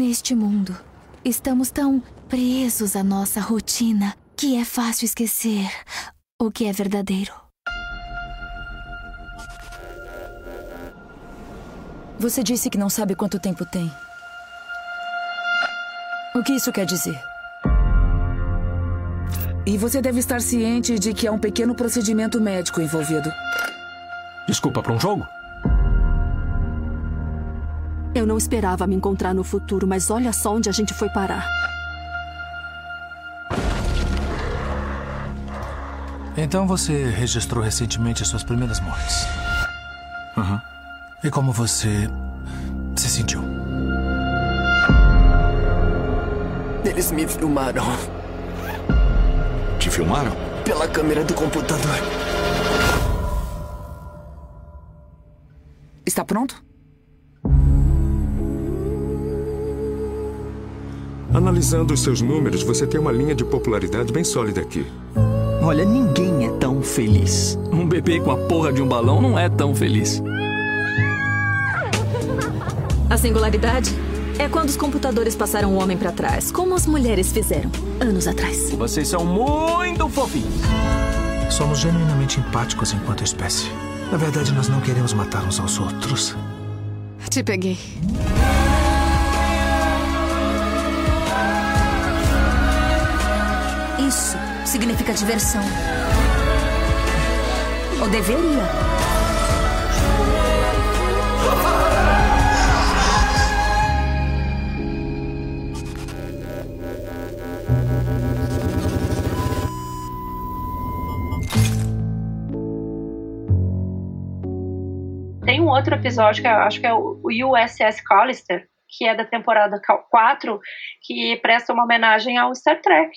Neste mundo, estamos tão presos à nossa rotina que é fácil esquecer o que é verdadeiro. Você disse que não sabe quanto tempo tem. O que isso quer dizer? E você deve estar ciente de que há um pequeno procedimento médico envolvido. Desculpa, para um jogo? Eu não esperava me encontrar no futuro, mas olha só onde a gente foi parar. Então você registrou recentemente as suas primeiras mortes. Aham. Uhum. E como você se sentiu? Eles me filmaram. Te filmaram? Pela câmera do computador. Está pronto? Analisando os seus números, você tem uma linha de popularidade bem sólida aqui. Olha, ninguém é tão feliz. Um bebê com a porra de um balão não é tão feliz. A singularidade é quando os computadores passaram o homem para trás, como as mulheres fizeram anos atrás. Vocês são muito fofinhos. Somos genuinamente empáticos enquanto espécie. Na verdade, nós não queremos matar uns aos outros. Te peguei. Significa diversão. Ou deveria. Tem um outro episódio que eu acho que é o USS Callister, que é da temporada 4, que presta uma homenagem ao Star Trek.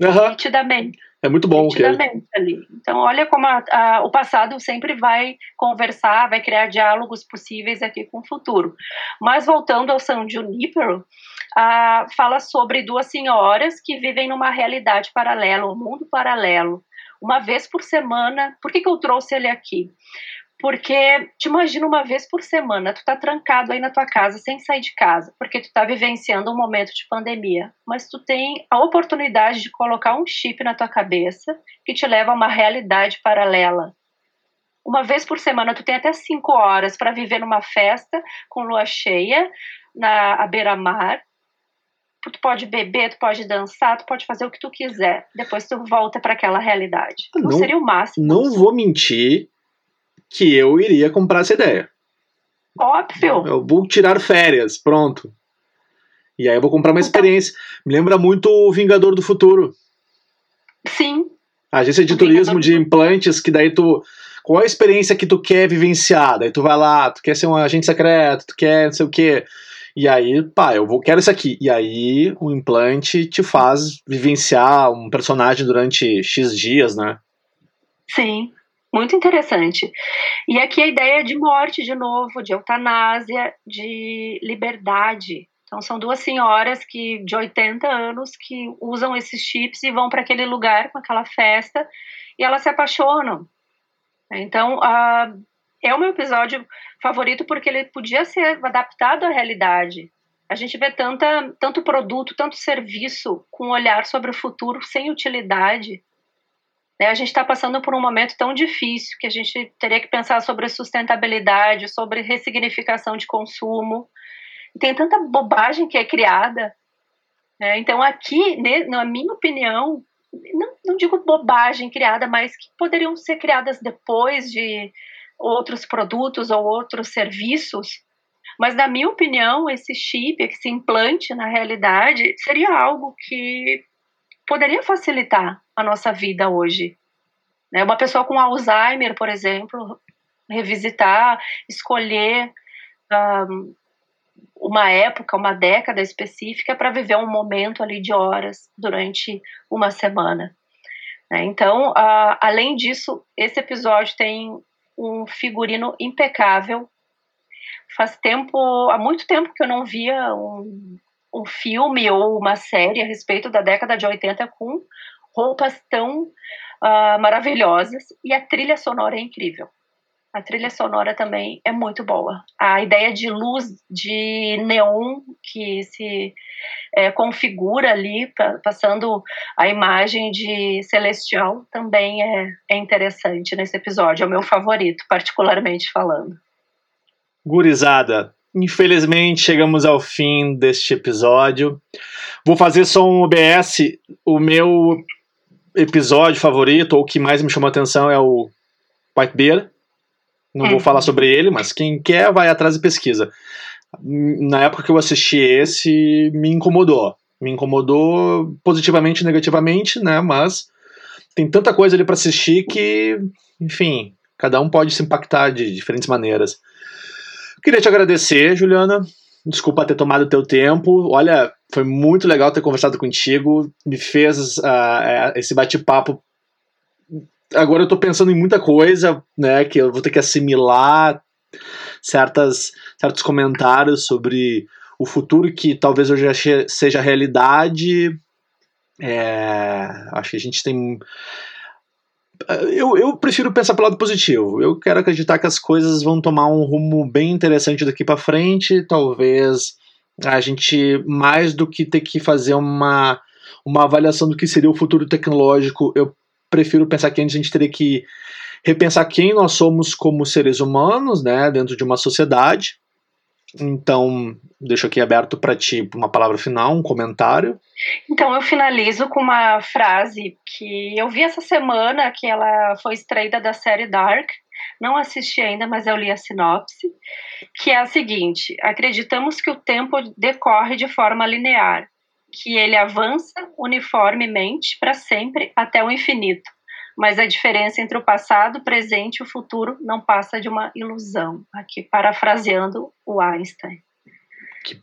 Uhum. Nitidamente. É muito bom. Nitidamente que... ali. Então, olha como a, a, o passado sempre vai conversar, vai criar diálogos possíveis aqui com o futuro. Mas voltando ao São Junipero, uh, fala sobre duas senhoras que vivem numa realidade paralela, um mundo paralelo. Uma vez por semana. Por que, que eu trouxe ele aqui? Porque te imagina uma vez por semana, tu tá trancado aí na tua casa sem sair de casa, porque tu tá vivenciando um momento de pandemia, mas tu tem a oportunidade de colocar um chip na tua cabeça que te leva a uma realidade paralela. Uma vez por semana tu tem até cinco horas para viver numa festa com lua cheia na beira-mar. Tu pode beber, tu pode dançar, tu pode fazer o que tu quiser. Depois tu volta para aquela realidade. Não, não seria o máximo. Não vou mentir que eu iria comprar essa ideia. Óbvio. Eu vou tirar férias, pronto. E aí eu vou comprar uma então, experiência. Me lembra muito o Vingador do Futuro. Sim. A agência de turismo de implantes, que daí tu. Qual é a experiência que tu quer vivenciar? Daí tu vai lá, tu quer ser um agente secreto, tu quer não sei o quê. E aí, pá, eu vou, quero isso aqui. E aí o implante te faz vivenciar um personagem durante X dias, né? Sim. Muito interessante. E aqui a ideia de morte, de novo, de eutanásia, de liberdade. Então, são duas senhoras que de 80 anos que usam esses chips e vão para aquele lugar com aquela festa e elas se apaixonam. Então, uh, é o meu episódio favorito porque ele podia ser adaptado à realidade. A gente vê tanta, tanto produto, tanto serviço com um olhar sobre o futuro sem utilidade? A gente está passando por um momento tão difícil que a gente teria que pensar sobre sustentabilidade, sobre ressignificação de consumo. Tem tanta bobagem que é criada. Né? Então, aqui, na minha opinião, não, não digo bobagem criada, mas que poderiam ser criadas depois de outros produtos ou outros serviços. Mas, na minha opinião, esse chip, esse implante na realidade, seria algo que poderia facilitar a nossa vida hoje. Né? Uma pessoa com Alzheimer, por exemplo, revisitar, escolher um, uma época, uma década específica para viver um momento ali de horas durante uma semana. Né? Então, uh, além disso, esse episódio tem um figurino impecável. Faz tempo, há muito tempo que eu não via um, um filme ou uma série a respeito da década de 80 com roupas tão uh, maravilhosas e a trilha sonora é incrível. A trilha sonora também é muito boa. A ideia de luz de neon que se é, configura ali, passando a imagem de Celestial, também é, é interessante nesse episódio. É o meu favorito, particularmente falando. Gurizada, infelizmente chegamos ao fim deste episódio. Vou fazer só um OBS. O meu episódio favorito, ou o que mais me chamou a atenção, é o White Bear. Não é. vou falar sobre ele, mas quem quer vai atrás e pesquisa. Na época que eu assisti esse, me incomodou. Me incomodou positivamente e negativamente, né? Mas tem tanta coisa ali para assistir que, enfim, cada um pode se impactar de diferentes maneiras. Queria te agradecer, Juliana. Desculpa ter tomado teu tempo. Olha, foi muito legal ter conversado contigo. Me fez uh, esse bate-papo. Agora eu tô pensando em muita coisa, né? Que eu vou ter que assimilar certas, certos comentários sobre o futuro que talvez hoje seja realidade. É, acho que a gente tem eu, eu prefiro pensar pelo lado positivo. Eu quero acreditar que as coisas vão tomar um rumo bem interessante daqui para frente. Talvez a gente, mais do que ter que fazer uma, uma avaliação do que seria o futuro tecnológico, eu prefiro pensar que antes a gente teria que repensar quem nós somos como seres humanos, né, dentro de uma sociedade. Então, deixo aqui aberto para ti uma palavra final, um comentário. Então, eu finalizo com uma frase que eu vi essa semana, que ela foi extraída da série Dark. Não assisti ainda, mas eu li a sinopse, que é a seguinte: acreditamos que o tempo decorre de forma linear, que ele avança uniformemente para sempre até o infinito mas a diferença entre o passado, o presente e o futuro não passa de uma ilusão. Aqui, parafraseando o Einstein.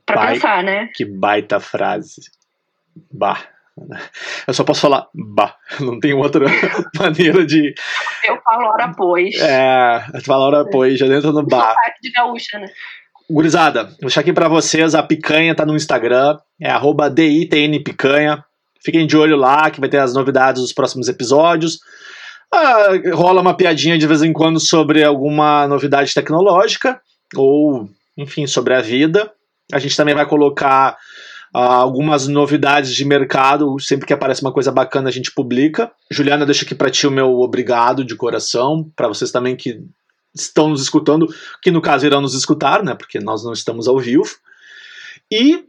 Para pensar, né? Que baita frase. Bah. Eu só posso falar bah. Não tem outra maneira de. Eu falo hora pois. É, eu falo hora pois, já dentro no bah. de gaúcha, né? Gurizada, vou deixar aqui pra vocês. A picanha tá no Instagram. É arroba DITNPicanha. Fiquem de olho lá que vai ter as novidades dos próximos episódios. Ah, rola uma piadinha de vez em quando sobre alguma novidade tecnológica ou, enfim, sobre a vida. A gente também vai colocar ah, algumas novidades de mercado. Sempre que aparece uma coisa bacana, a gente publica. Juliana, deixa aqui para ti o meu obrigado de coração. Para vocês também que estão nos escutando, que no caso irão nos escutar, né? Porque nós não estamos ao vivo. E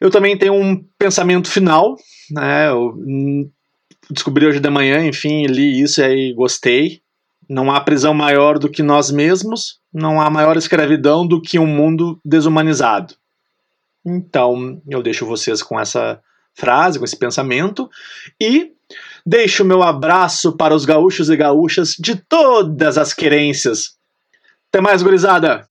eu também tenho um pensamento final, né? Eu descobri hoje de manhã, enfim, li isso e aí gostei. Não há prisão maior do que nós mesmos, não há maior escravidão do que um mundo desumanizado. Então, eu deixo vocês com essa frase, com esse pensamento e deixo meu abraço para os gaúchos e gaúchas de todas as querências. Até mais, gurizada!